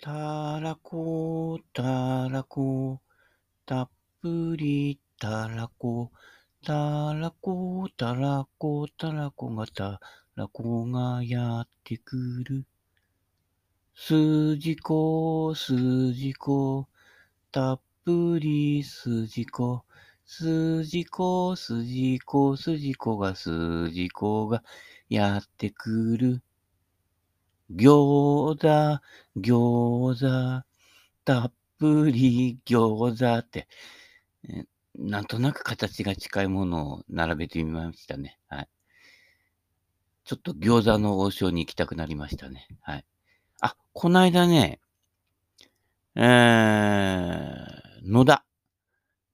たらこ、たらこ、たっぷりたらこ、たらこ、たらこ、たらこがたらこがやってくる。すじこ、すじこ、たっぷりすじこ、すじこ、すじこ、すじこが、すじこがやってくる。餃子、餃子、たっぷり餃子って、なんとなく形が近いものを並べてみましたね。はい。ちょっと餃子の王将に行きたくなりましたね。はい。あ、こないだね、えー、野田。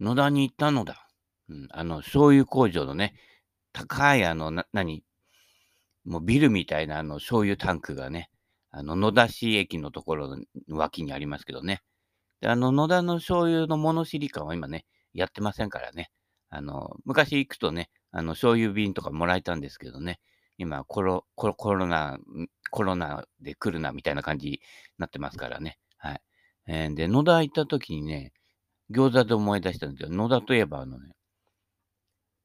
野田に行ったのだ。うん、あの、醤油工場のね、高いあの、な、何？もうビルみたいなあの醤油タンクがね、あの野田市駅のところの脇にありますけどね。で、あの野田の醤油の物知り館は今ね、やってませんからね。あの、昔行くとね、あの醤油瓶とかもらえたんですけどね、今コロ、コロ、コロナ、コロナで来るなみたいな感じになってますからね。はい。えーで、野田行った時にね、餃子で思い出したんですけど、野田といえばあのね、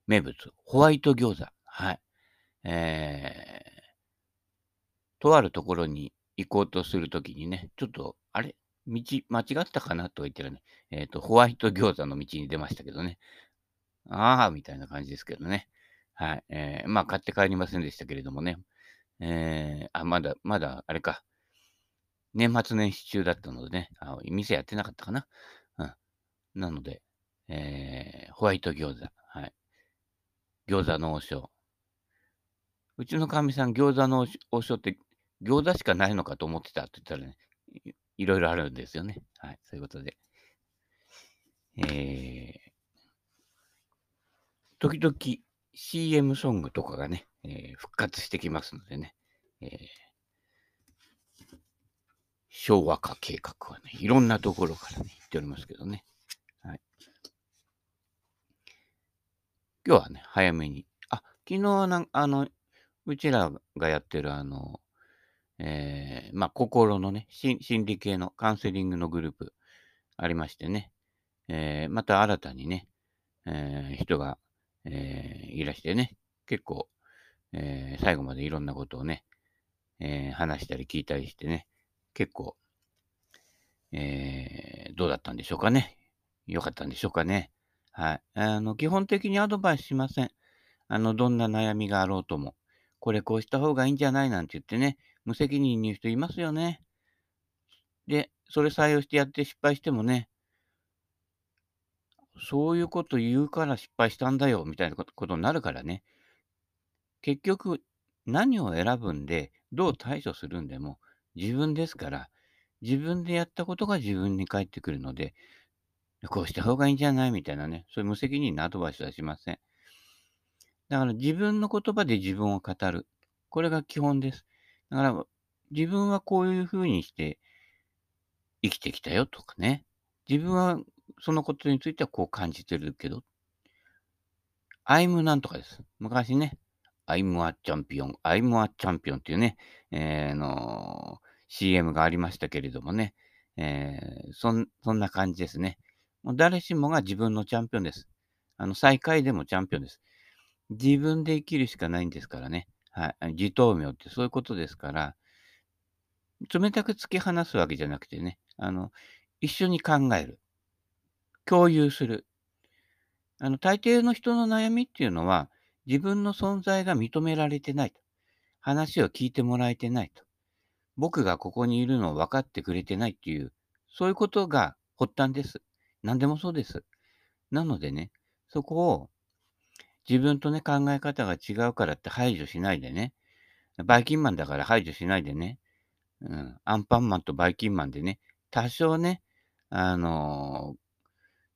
名物、ホワイト餃子。はい。えー、とあるところに行こうとするときにね、ちょっと、あれ？道間違ったかなと言ってるね、えっ、と、ホワイト餃子の道に出ましたけどね。ああ、みたいな感じですけどね。はい。えー、まあ、買って帰りませんでしたけれどもね。えー、あ、まだ、まだ、あれか。年末年始中だったのでね、あ店やってなかったかな。うん。なので、えー、ホワイト餃子。はい。餃子の王将。うちのかみさん、餃子の王将って餃子しかないのかと思ってたって言ったらね、いろいろあるんですよね。はい。そういうことで。えー、時々 CM ソングとかがね、えー復活してきますのでね、えー昭和化計画はね、いろんなところからね、言っておりますけどね。はい。今日はね、早めに。あ、昨日なんあの、うちらがやってるあの、えーまあ、心のね、心理系のカウンセリングのグループありましてね、えーまた新たにね、えー人が、えいらしてね、結構、え最後までいろんなことをね、え話したり聞いたりしてね、結構、えどうだったんでしょうかね。よかったんでしょうかね。はい。あの、基本的にアドバイスしません。あの、どんな悩みがあろうとも。これこうした方がいいんじゃない？なんて言ってね、無責任に言う人いますよね。で、それ採用してやって失敗してもね、そういうこと言うから失敗したんだよ、みたいなことになるからね。結局、何を選ぶんで、どう対処するんでも、自分ですから、自分でやったことが自分に返ってくるので、こうした方がいいんじゃない？みたいなね、そういう無責任なアドバイスはしません。だから自分の言葉で自分を語る。これが基本です。だから自分はこういうふうにして生きてきたよとかね。自分はそのことについてはこう感じてるけど、I'm なんとかです。昔ね、I'm a champion, I'm a champion っていうね、えーの CM がありましたけれどもね、えーそんそんな感じですね。もう誰しもが自分のチャンピオンです。あの、最下位でもチャンピオンです。自分で生きるしかないんですからね。はい。自頭名ってそういうことですから、冷たく突き放すわけじゃなくてね、あの、一緒に考える。共有する。あの、大抵の人の悩みっていうのは、自分の存在が認められてないと。話を聞いてもらえてないと。僕がここにいるのを分かってくれてないっていう、そういうことが発端です。何でもそうです。なのでね、そこを自分とね、考え方が違うからって排除しないでね、バイキンマンだから排除しないでね、うん、アンパンマンとバイキンマンでね、多少ね、あのー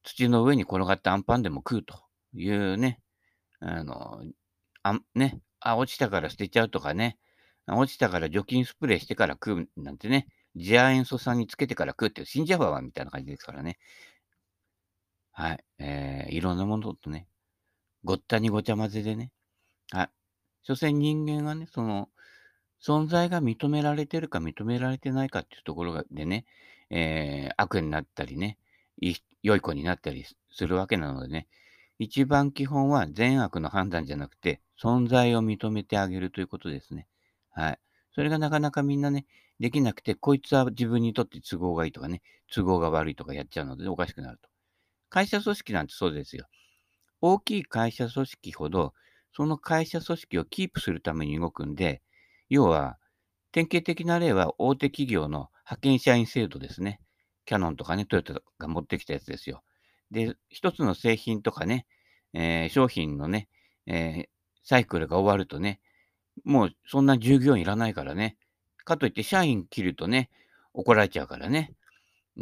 土の上に転がったアンパンでも食うというね、あのーあね、あ、落ちたから捨てちゃうとかね、落ちたから除菌スプレーしてから食うなんてね、次亜塩素酸につけてから食うって死んじゃうわ、みたいな感じですからね。はい。えー、いろんなものとね、ごったにごちゃ混ぜでね。はい。所詮人間はね、その、存在が認められてるか認められてないかっていうところでね、えー、悪になったりね、い良い子になったりするわけなのでね、一番基本は善悪の判断じゃなくて、存在を認めてあげるということですね。はい。それがなかなかみんなね、できなくて、こいつは自分にとって都合がいいとかね、都合が悪いとかやっちゃうのでおかしくなると。会社組織なんてそうですよ。大きい会社組織ほど、その会社組織をキープするために動くんで、要は、典型的な例は大手企業の派遣社員制度ですね。キャノンとかね、トヨタが持ってきたやつですよ。で、一つの製品とかね、えー、商品のね、えー、サイクルが終わるとね、もうそんな従業員いらないからね。かといって社員切るとね、怒られちゃうからね。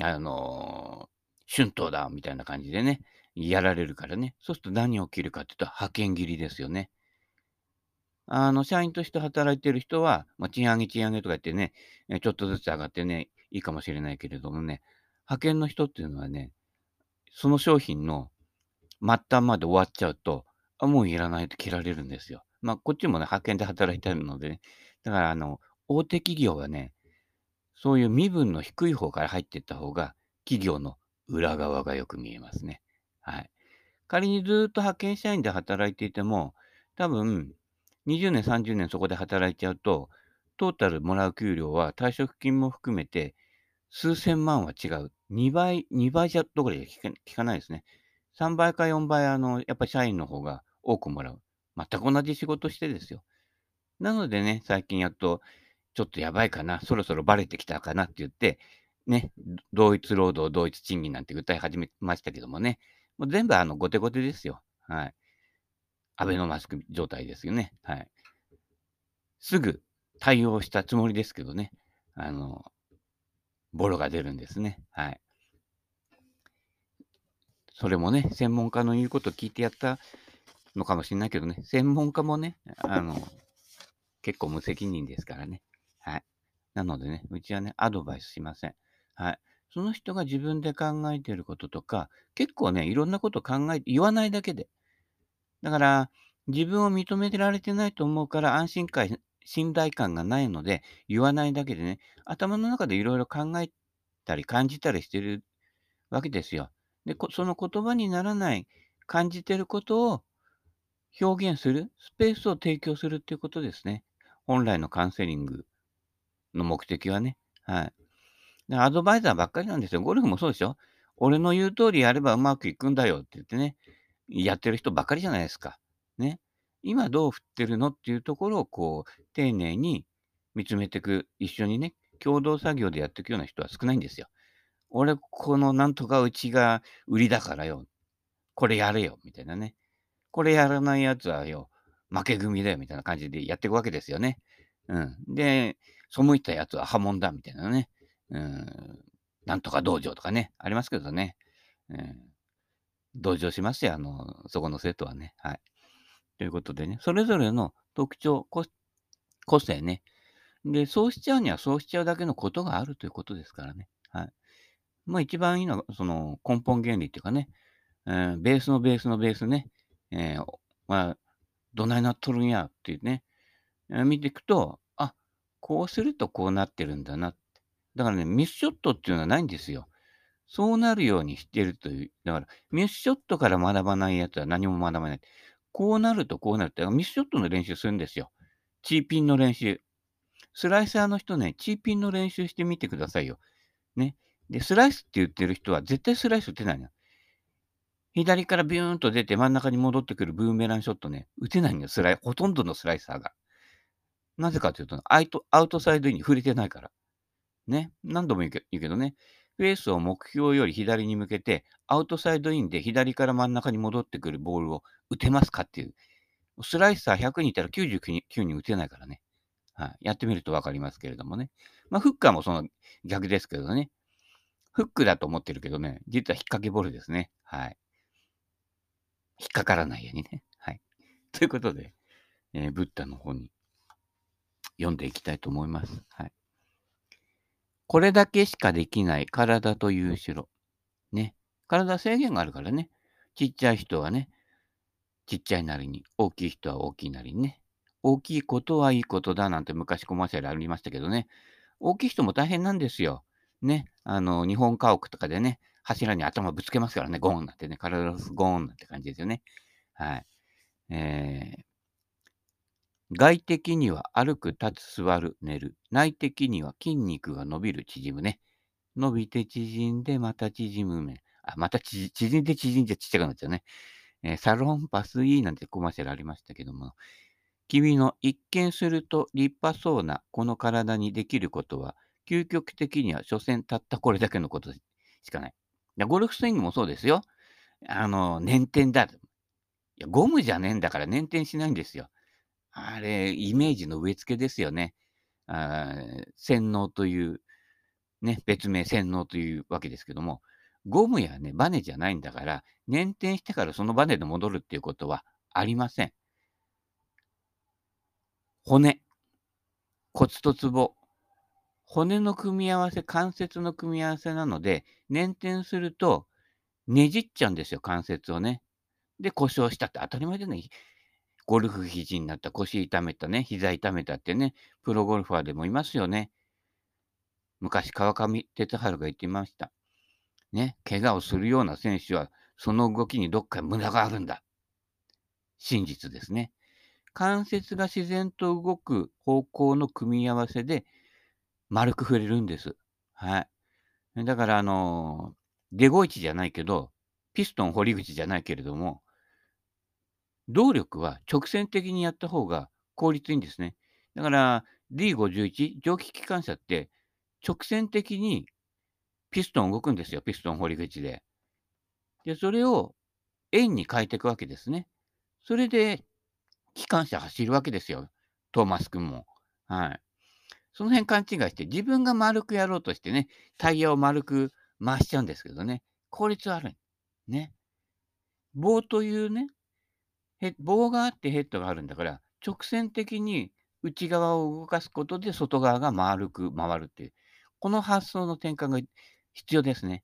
あのー、春闘だみたいな感じでね、やられるからね。そうすると何を切るかっていうと、派遣切りですよね。あの、社員として働いてる人は、まあ、賃上げ賃上げとか言ってね、ちょっとずつ上がってね、いいかもしれないけれどもね、派遣の人っていうのはね、その商品の末端まで終わっちゃうと、あもういらないと切られるんですよ。まあ、こっちもね、派遣で働いてるのでね。だから、あの、大手企業はね、そういう身分の低い方から入っていった方が、企業の裏側がよく見えますね。はい。仮にずっと派遣社員で働いていても、多分、20年、30年そこで働いちゃうと、トータルもらう給料は退職金も含めて、数千万は違う。2倍、2倍じゃどころじゃ聞かないですね。3倍か4倍、あの、やっぱり社員の方が多くもらう。全く同じ仕事してですよ。なのでね、最近やっと、ちょっとやばいかな、そろそろバレてきたかなって言って、ね、同一労働、同一賃金なんて歌い始めましたけどもね、もう全部あの、後手後手ですよ。はい。アベノマスク状態ですよね。はい。すぐ対応したつもりですけどね、あの、ボロが出るんですね。はい。それもね、専門家の言うことを聞いてやったのかもしれないけどね、専門家もね、あの、結構無責任ですからね。はい。なのでね、うちはね、アドバイスしません。はい。その人が自分で考えていることとか、結構ね、いろんなこと考えて、言わないだけで。だから、自分を認めてられてないと思うから安心感、信頼感がないので、言わないだけでね、頭の中でいろいろ考えたり感じたりしてるわけですよ。で、その言葉にならない、感じてることを表現する、スペースを提供するっていうことですね。本来のカウンセリングの目的はね。はい。でアドバイザーばっかりなんですよ。ゴルフもそうでしょ俺の言う通りやればうまくいくんだよって言ってね、やってる人ばっかりじゃないですか。ね。今どう振ってるのっていうところをこう、丁寧に見つめていく、一緒にね、共同作業でやっていくような人は少ないんですよ。俺、このなんとかうちが売りだからよ。これやれよ。みたいなね。これやらないやつはよ、負け組だよ。みたいな感じでやっていくわけですよね。うん。で、背いたやつは破門だ。みたいなね。うん。なんとか道場とかね。ありますけどね。うん。同情しますよ。あの、そこの生徒はね。はい。ということでね、それぞれの特徴、個性ね。で、そうしちゃうにはそうしちゃうだけのことがあるということですからね。はい。まあ一番いいのは、その根本原理っていうかね、えー、ベースのベースのベースね、えー、まあ、どないなっとるんやっていうね、えー、見ていくと、あ、こうするとこうなってるんだなだからね、ミスショットっていうのはないんですよ。そうなるようにしてるという。だから、ミスショットから学ばないやつは何も学ばない。こうなるとこうなるって、ミスショットの練習するんですよ。チーピンの練習。スライサーの人ね、チーピンの練習してみてくださいよ。ね。で、スライスって言ってる人は絶対スライス打てないの。左からビューンと出て真ん中に戻ってくるブーメランショットね、打てないんだよ、スライ、ほとんどのスライサーが。なぜかというと、アウトアウトサイドに触れてないから。ね。何度も言うけどね、フェースを目標より左に向けて、アウトサイドインで左から真ん中に戻ってくるボールを打てますかっていう。スライサー100人いたら99に打てないからね。はい。やってみるとわかりますけれどもね。まあ、フッカーもその逆ですけどね。フックだと思ってるけどね、実は引っ掛けボールですね。はい。引っかからないようにね。はい。ということで、えー、ブッダの方に読んでいきたいと思います。はい。これだけしかできない体という城。ね。体制限があるからね。ちっちゃい人はね、ちっちゃいなりに、大きい人は大きいなりにね。大きいことはいいことだなんて昔コマーシャルありましたけどね。大きい人も大変なんですよ。ね。あの、日本家屋とかでね、柱に頭ぶつけますからね、ゴーンなんてね、体ゴーンなんて感じですよね。はい。えー、外的には歩く、立つ、座る、寝る。内的には筋肉が伸びる、縮むね。伸びて縮んで、また縮むね。あ、また縮んで縮んでちっちゃくなっちゃうね。えー、サロンパスイーなんてコマーシャルありましたけども、君の一見すると立派そうなこの体にできることは、究極的には所詮たったこれだけのことしかない。ゴルフスイングもそうですよ。あの、捻転だ。いや、ゴムじゃねえんだから捻転しないんですよ。あれ、イメージの植え付けですよね。あ洗脳という、ね、別名洗脳というわけですけども、ゴムやね、バネじゃないんだから、捻転してからそのバネで戻るっていうことはありません。骨、骨とツボ、骨の組み合わせ、関節の組み合わせなので、捻転するとねじっちゃうんですよ、関節をね。で、故障したって当たり前じゃない。ゴルフ肘になった、腰痛めたね、膝痛めたってね、プロゴルファーでもいますよね。昔、川上哲治が言っていました。ね、怪我をするような選手は、その動きにどっか無駄があるんだ。真実ですね。関節が自然と動く方向の組み合わせで丸く触れるんです。はい。だから、あのー、デゴイチじゃないけど、ピストン堀口じゃないけれども、動力は直線的にやった方が効率いいんですね。だから D51、蒸気機関車って直線的にピストン動くんですよ、ピストン堀口で。で、それを円に変えていくわけですね。それで機関車走るわけですよ、トーマス君も。はい。その辺勘違いして、自分が丸くやろうとしてね、タイヤを丸く回しちゃうんですけどね、効率悪い。ね。棒というね、棒があってヘッドがあるんだから、直線的に内側を動かすことで外側が丸く回るっていう、この発想の転換が必要ですね。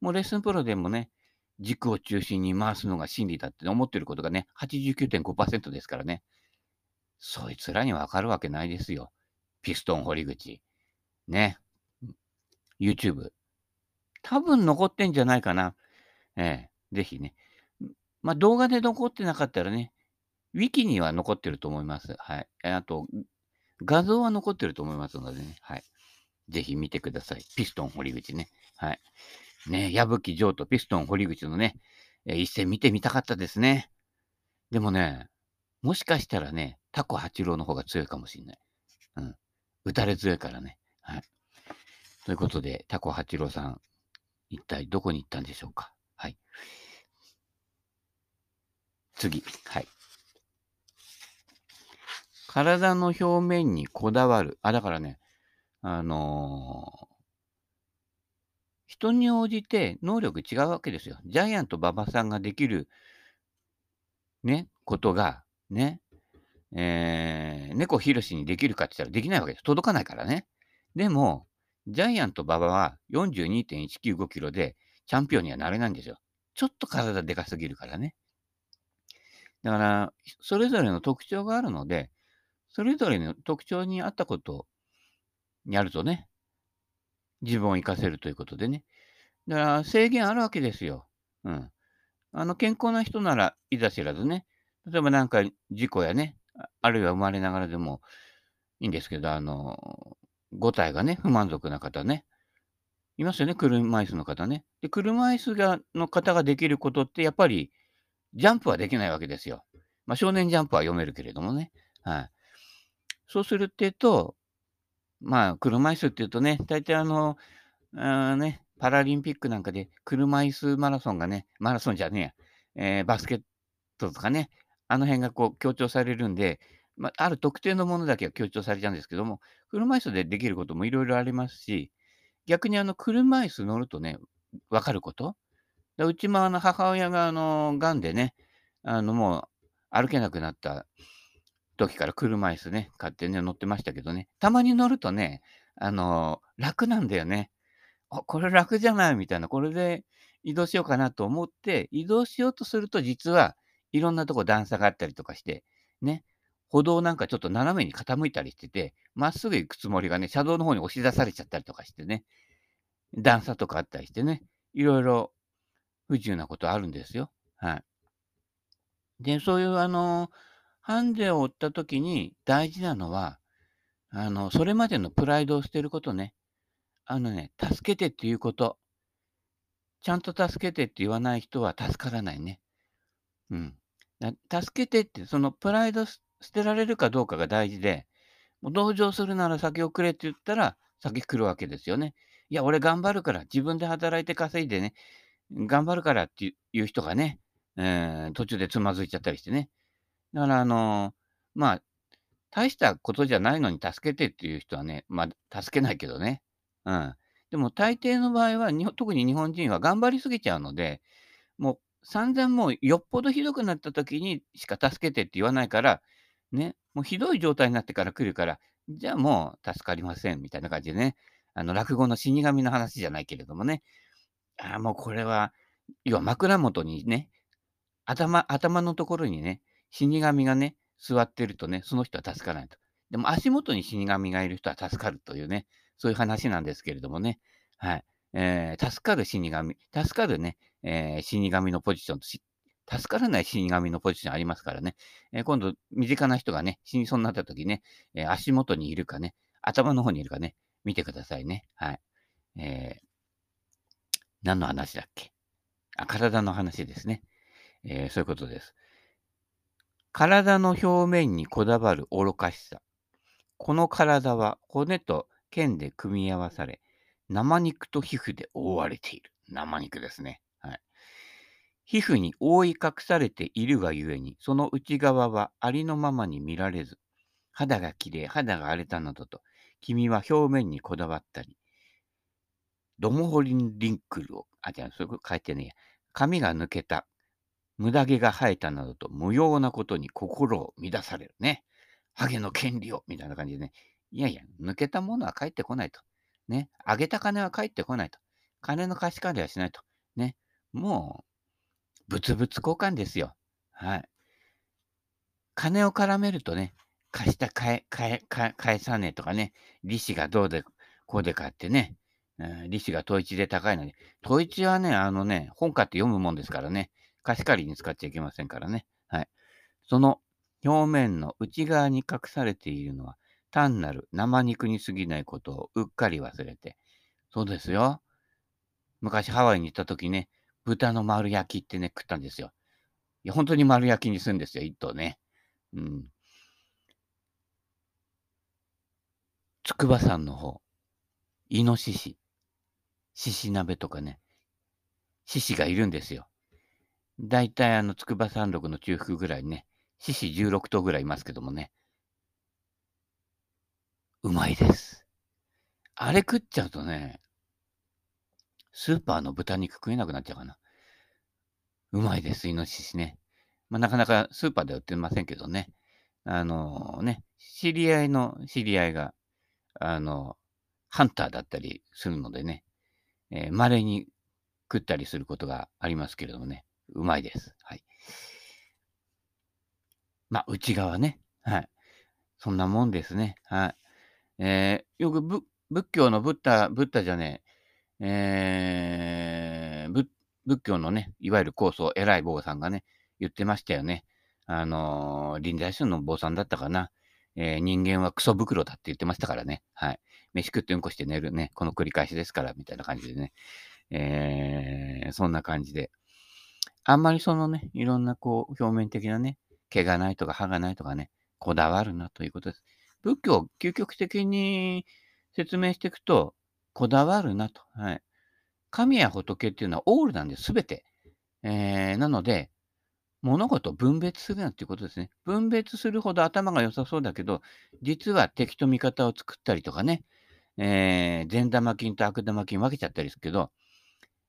もうレッスンプロでもね、軸を中心に回すのが真理だって思ってることがね、89.5%ですからね。そいつらにわかるわけないですよ。ピストン堀口。ね。YouTube。多分残ってんじゃないかな。ええ、ぜひね。まあ、動画で残ってなかったらね、ウィキには残ってると思います。はい。あと、画像は残ってると思いますのでね。はい。ぜひ見てください。ピストン堀口ね。はい。ね、矢吹城とピストン堀口のね、一戦見てみたかったですね。でもね、もしかしたらね、タコ八郎の方が強いかもしれない。うん。打たれ強いからね。はい。ということで、タコ八郎さん、一体どこに行ったんでしょうか。はい。次。はい。体の表面にこだわる。あ、だからね、あのー、人に応じて能力違うわけですよ。ジャイアント馬場さんができる、ね、ことが、ね、えー、猫ひろしにできるかって言ったらできないわけです。届かないからね。でも、ジャイアント馬場は42.195キロでチャンピオンにはなれないんですよ。ちょっと体でかすぎるからね。だから、それぞれの特徴があるので、それぞれの特徴に合ったことをやるとね、自分を活かせるということでね。だから制限あるわけですよ。うん。あの、健康な人ならいざ知らずね、例えばなんか事故やね、あるいは生まれながらでもいいんですけど、あの、5体がね、不満足な方ね、いますよね、車椅子の方ね。で、車椅子がの方ができることって、やっぱりジャンプはできないわけですよ。まあ、少年ジャンプは読めるけれどもね。はい。そうするっていうと、まあ、車椅子っていうとね、大体あの、あね、パラリンピックなんかで車椅子マラソンがね、マラソンじゃねえや、えー、バスケットとかね、あの辺がこう強調されるんで、まあ、ある特定のものだけは強調されちゃうんですけども、車椅子でできることもいろいろありますし、逆にあの車椅子乗るとね、わかることでうちもあの母親があの、癌でね、あのもう歩けなくなった時から車椅子ね、買ってね、乗ってましたけどね、たまに乗るとね、あの、楽なんだよね。あ、これ楽じゃないみたいな、これで移動しようかなと思って、移動しようとすると実はいろんなとこ段差があったりとかして、ね、歩道なんかちょっと斜めに傾いたりしてて、まっすぐ行くつもりがね、車道の方に押し出されちゃったりとかしてね、段差とかあったりしてね、いろいろ不自由なことあるんですよ。はい。で、そういうあの、ハンデを負った時に大事なのは、あの、それまでのプライドを捨てることね。あのね、助けてっていうこと。ちゃんと助けてって言わない人は助からないね。うん。助けてって、そのプライド捨てられるかどうかが大事で、もう同情するなら先をくれって言ったら先来るわけですよね。いや、俺頑張るから、自分で働いて稼いでね、頑張るからっていう人がね、えー、途中でつまずいちゃったりしてね。だから、あのー、まあ、大したことじゃないのに助けてっていう人はね、まあ、助けないけどね。うん。でも大抵の場合は、特に日本人は頑張りすぎちゃうので、もう散々もうよっぽどひどくなった時にしか助けてって言わないから、ね、もうひどい状態になってから来るから、じゃあもう助かりませんみたいな感じでね、あの落語の死神の話じゃないけれどもね、ああ、もうこれは、要は枕元にね、頭、頭のところにね、死神がね、座ってるとね、その人は助からないと。でも足元に死神がいる人は助かるというね、そういう話なんですけれどもね。はい。えー、助かる死神、助かるね、えー、死神のポジションとし助からない死神のポジションありますからね。えー、今度、身近な人がね、死にそうになった時ね、え、足元にいるかね、頭の方にいるかね、見てくださいね。はい。えー、何の話だっけ？あ、体の話ですね。えー、そういうことです。体の表面にこだわる愚かしさ。この体は骨と剣で組み合わされ、生肉と皮膚で覆われている。生肉ですね。はい。皮膚に覆い隠されているがゆえに、その内側はありのままに見られず、肌がきれい、肌が荒れたなどと、君は表面にこだわったり、ドモホリンリンクルを、あ、じゃあ、そういうこと書いてね。髪が抜けた、無駄毛が生えたなどと無用なことに心を乱されるね。ハゲの権利を、みたいな感じでね。いやいや、抜けたものは返ってこないと。ね。あげた金は返ってこないと。金の貸し借りはしないと。ね。もう、物々交換ですよ。はい。金を絡めるとね、貸した返返返さねえとかね、利子がどうでこうでかってね、利子が統一で高いのに、統一はね、あのね、本買って読むもんですからね、貸し借りに使っちゃいけませんからね。はい。その表面の内側に隠されているのは、単なる生肉に過ぎないことをうっかり忘れて。そうですよ。昔ハワイに行った時ね、豚の丸焼きってね、食ったんですよ。いや、本当に丸焼きにするんですよ、一頭ね。うん。筑波山の方、イノシシ、獅子鍋とかね、獅子がいるんですよ。だいたいあの、筑波山麓の中腹ぐらいね、獅子16頭ぐらいいますけどもね。うまいです。あれ食っちゃうとね、スーパーの豚肉食えなくなっちゃうかな。うまいです、イノシシね。まあ、なかなかスーパーでは売ってませんけどね。あのー、ね、知り合いの知り合いが、あの、ハンターだったりするのでね、えー、稀に食ったりすることがありますけれどもね、うまいです。はい。まあ、内側ね。はい。そんなもんですね。はい。えー、よく仏教のブッダ、ブッダじゃねえ、えー、仏教のね、いわゆる高僧、偉い坊さんがね、言ってましたよね。あのー、臨済宗の坊さんだったかな。えー、人間はクソ袋だって言ってましたからね。はい。飯食ってうんこして寝るね。この繰り返しですから、みたいな感じでね。えー、そんな感じで。あんまりそのね、いろんなこう、表面的なね、毛がないとか歯がないとかね、こだわるなということです。仏教、究極的に説明していくと、こだわるなと。はい。神や仏っていうのはオールなんです、すべて。えー、なので、物事を分別するなっていうことですね。分別するほど頭が良さそうだけど、実は敵と味方を作ったりとかね、えー、善玉菌と悪玉菌分けちゃったりするけど、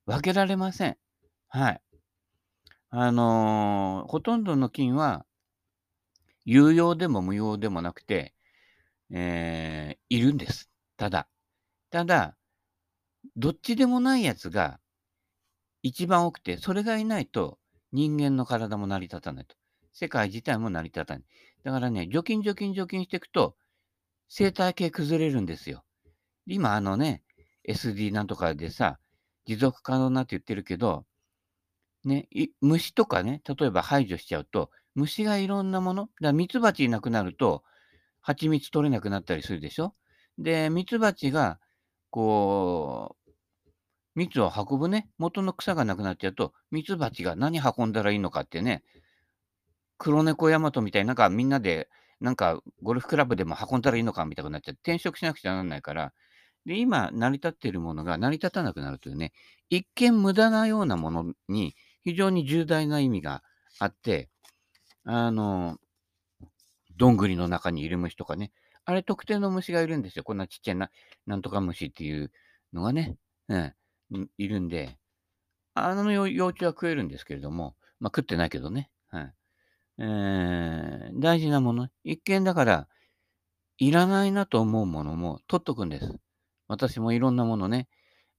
分けられません。はい。あのー、ほとんどの菌は、有用でも無用でもなくて、えー、いるんです。ただ。ただ、どっちでもないやつが一番多くて、それがいないと人間の体も成り立たないと。世界自体も成り立たない。だからね、除菌除菌除菌していくと、生態系崩れるんですよ。今あのね、SD なんとかでさ、持続可能なって言ってるけど、ね、虫とかね、例えば排除しちゃうと、虫がいろんなもの、だからミツバチいなくなると、蜂蜜取れなくなったりするでしょ？で、ミツバチが、こう、蜜を運ぶね、元の草がなくなっちゃうと、ミツバチが何運んだらいいのかってね、黒猫ヤマトみたいになんかみんなで、なんかゴルフクラブでも運んだらいいのかみたいになっちゃって、転職しなくちゃならないから、で、今成り立っているものが成り立たなくなるというね、一見無駄なようなものに非常に重大な意味があって、あの、どんぐりの中にいる虫とかね、あれ特定の虫がいるんですよ。こんなちっちゃいな、なんとか虫っていうのがね、うん、いるんで、あの幼虫は食えるんですけれども、まあ食ってないけどね。はい。えー、大事なもの。一見だから、いらないなと思うものも取っとくんです。私もいろんなものね、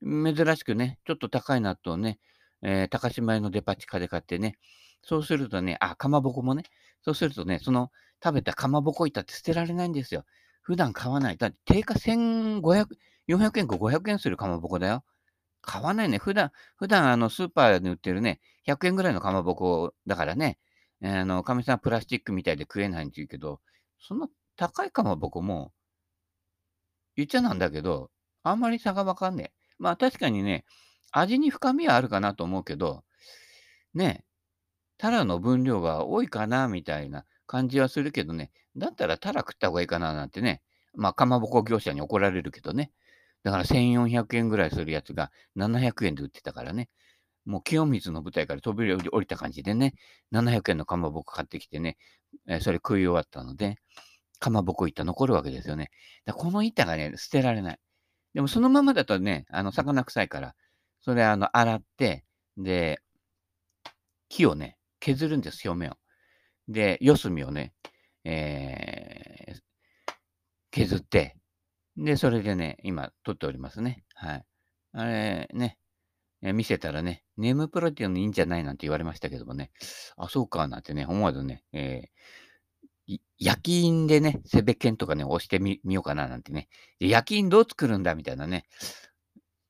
珍しくね、ちょっと高い納豆ね、えー、高島屋のデパ地下で買ってね、そうするとね、あ、かまぼこもね、そうするとね、その食べたかまぼこ板って捨てられないんですよ。普段買わない。だって定価1500、400円か500円するかまぼこだよ。買わないね。普段、普段あのスーパーで売ってるね、100円ぐらいのかまぼこだからね、あの、かみさんプラスチックみたいで食えないんって言うけど、そんな高いかまぼこも、言っちゃなんだけど、あんまり差がわかんねえ。まあ確かにね、味に深みはあるかなと思うけど、ね、タラの分量が多いかなみたいな感じはするけどね、だったらタラ食った方がいいかななんてね、まあかまぼこ業者に怒られるけどね、だから1400円ぐらいするやつが700円で売ってたからね。もう清水の舞台から飛び降りた感じでね、700円のかまぼこ買ってきてね、え、それ食い終わったので、かまぼこ板残るわけですよね。だこの板がね、捨てられない。でもそのままだとね、あの、魚臭いから、それあの、洗って、で、木をね、削るんです、表面を。で、四隅をね、えー、削って、で、それでね、今、撮っておりますね。はい。あれ、ね、見せたらね、ネームプロっていうのいいんじゃないなんて言われましたけどもね、あ、そうか、なんてね、思わずね、えー、焼き印でね、セベケンとかね、押してみようかななんてね。焼き印どう作るんだみたいなね。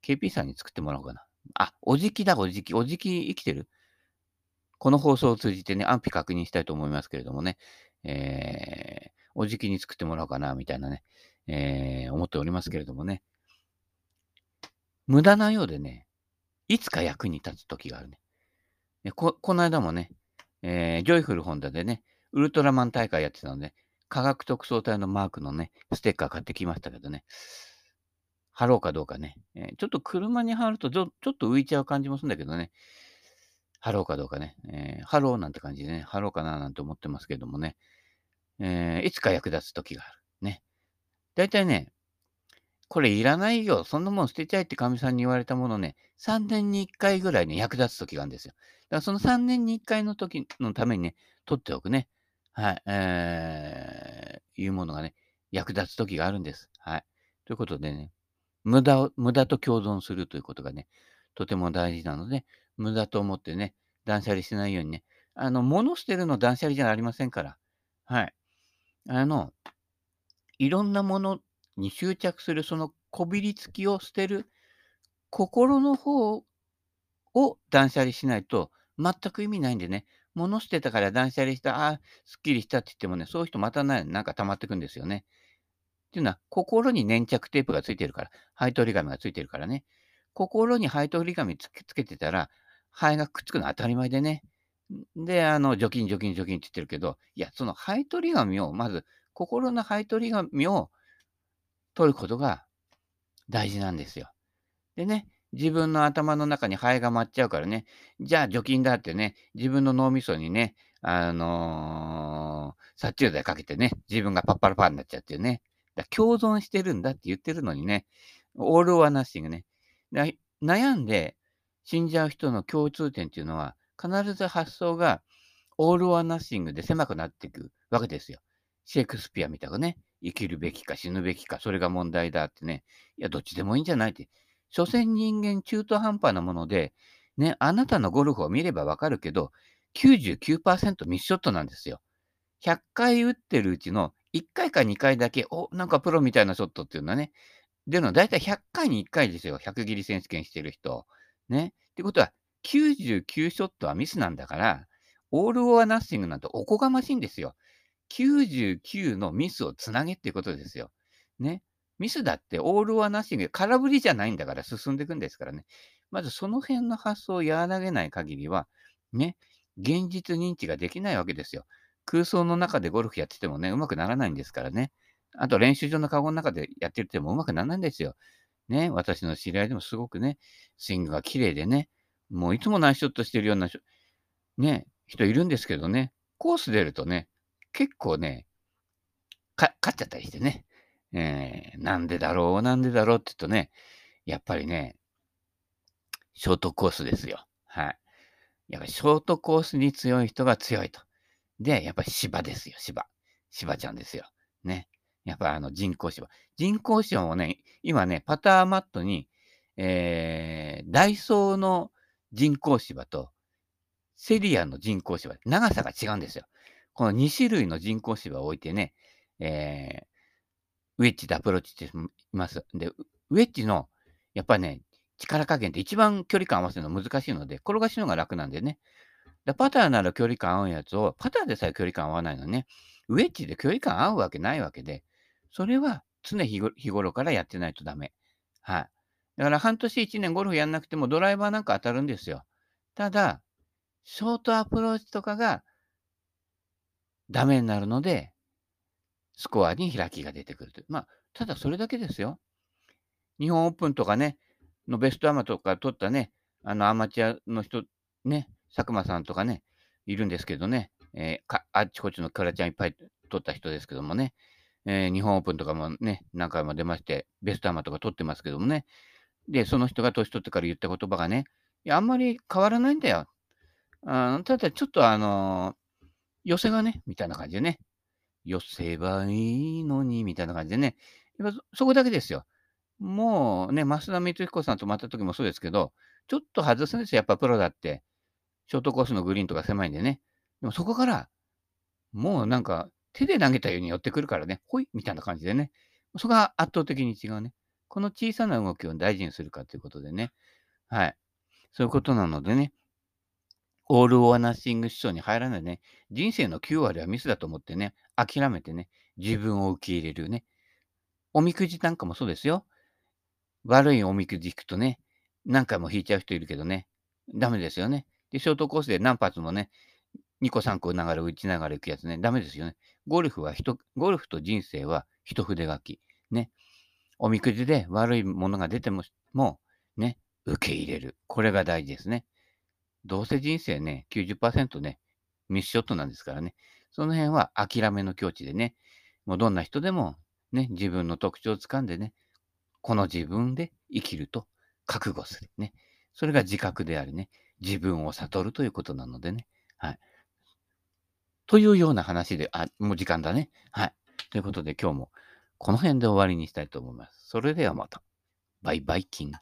KP さんに作ってもらおうかな。あ、おじきだ、おじき。おじき生きてる？この放送を通じてね、安否確認したいと思いますけれどもね、えー、おじきに作ってもらおうかな、みたいなね、えー、思っておりますけれどもね。無駄なようでね、いつか役に立つ時があるね。こ、この間もね、えー、ジョイフルホンダでね、ウルトラマン大会やってたので、科学特捜隊のマークのね、ステッカー買ってきましたけどね、貼ろうかどうかね、えー、ちょっと車に貼るとちょっと浮いちゃう感じもするんだけどね、貼ろうかどうかね、えー、貼ろうなんて感じでね、貼ろうかななんて思ってますけどもね、えー、いつか役立つ時がある。ね。だいたいね、これいらないよ。そんなもん捨てちゃえってかみさんに言われたものね、3年に1回ぐらいね、役立つ時があるんですよ。だからその3年に1回の時のためにね、取っておくね。はい。えー、いうものがね、役立つ時があるんです。はい。ということでね、無駄を、無駄と共存するということがね、とても大事なので、無駄と思ってね、断捨離しないようにね、あの、物捨てるの断捨離じゃありませんから。はい。あの、いろんなものに執着するそのこびりつきを捨てる心の方を断捨離しないと全く意味ないんでね、物捨てたから断捨離した、ああ、すっきりしたって言ってもね、そういう人またね、なんか溜まってくんですよね。っていうのは、心に粘着テープがついてるから、配当折り紙がついてるからね。心に配当折り紙つけつけてたら、灰がくっつくのは当たり前でね。で、あの、除菌、除菌、除菌って言ってるけど、いや、その配当折り紙をまず心の配取り紙を取ることが大事なんですよ。でね、自分の頭の中にハエが舞っちゃうからね、じゃあ除菌だってね、自分の脳みそにね、あのー、殺虫剤かけてね、自分がパッパラパーになっちゃってね、だ共存してるんだって言ってるのにね、オールオアナッシングね。悩んで死んじゃう人の共通点っていうのは、必ず発想がオールオアナッシングで狭くなっていくわけですよ。シェイクスピアみたいなね、生きるべきか死ぬべきか、それが問題だってね、いや、どっちでもいいんじゃないって。所詮人間中途半端なもので、ね、あなたのゴルフを見ればわかるけど、99%ミスショットなんですよ。100回打ってるうちの1回か2回だけ、お、なんかプロみたいなショットっていうのはね、出るのはだいたい100回に1回ですよ。100切り選手権してる人。ね。ってことは、99ショットはミスなんだから、オール・オア・ナッシングなんておこがましいんですよ。99のミスをつなげっていうことですよ。ね。ミスだってオール・オア・ナッシング、空振りじゃないんだから進んでいくんですからね。まずその辺の発想を和らげない限りは、ね、現実認知ができないわけですよ。空想の中でゴルフやっててもね、うまくならないんですからね。あと練習場のカゴの中でやっててもうまくならないんですよ。ね、私の知り合いでもすごくね、スイングが綺麗でね、もういつもナイスショットしてるような、ね、人いるんですけどね、コース出るとね、結構ね、勝っちゃったりしてね、えー、なんでだろう、なんでだろうって言うとね、やっぱりね、ショートコースですよ。はい。やっぱショートコースに強い人が強いと。で、やっぱり芝ですよ、芝。芝ちゃんですよ。ね。やっぱあの人工芝。人工芝もね、今ね、パターマットに、えー、ダイソーの人工芝と、セリアの人工芝、長さが違うんですよ。この2種類の人工芝を置いてね、えー、ウェッジでアプローチしています。で、ウェッジの、やっぱね、力加減って一番距離感合わせるの難しいので、転がしのが楽なんでね。でパターなら距離感合うやつを、パターでさえ距離感合わないのね、ウェッジで距離感合うわけないわけで、それは常日頃からやってないとダメ。はい。だから半年1年ゴルフやんなくてもドライバーなんか当たるんですよ。ただ、ショートアプローチとかがダメになるので、スコアに開きが出てくるという。まあ、ただそれだけですよ。日本オープンとかね、のベストアマとか取ったね、あのアマチュアの人、ね、佐久間さんとかね、いるんですけどね、えー、あっちこっちのクラちゃんいっぱい取った人ですけどもね、えー、日本オープンとかもね、何回も出まして、ベストアマとか取ってますけどもね、で、その人が年取ってから言った言葉がね、いや、あんまり変わらないんだよ。あただ、ちょっとあのー、寄せがね、みたいな感じでね、寄せばいいのに、みたいな感じでね、やっぱそこだけですよ。もうね、増田光彦さんと回った時もそうですけど、ちょっと外すんですよ、やっぱプロだって。ショートコースのグリーンとか狭いんでね。でもそこから、もうなんか、手で投げたように寄ってくるからね、ほいみたいな感じでね。そこが圧倒的に違うね。この小さな動きを大事にするかということでね。はい。そういうことなのでね。オール・オア・ナッシング思想に入らないね。人生の9割はミスだと思ってね。諦めてね。自分を受け入れるね。おみくじなんかもそうですよ。悪いおみくじ引くとね、何回も引いちゃう人いるけどね。ダメですよね。で、ショートコースで何発もね、2個3個ながら打ちながら行くやつね。ダメですよね。ゴルフは人、ゴルフと人生は一筆書き。ね。おみくじで悪いものが出ても、もね、受け入れる。これが大事ですね。どうせ人生ね、90%ね、ミスショットなんですからね。その辺は諦めの境地でね、もうどんな人でもね、自分の特徴をつかんでね、この自分で生きると覚悟する。ね。それが自覚でありね、自分を悟るということなのでね。はい。というような話で、あ、もう時間だね。はい。ということで今日もこの辺で終わりにしたいと思います。それではまた。バイバイキン。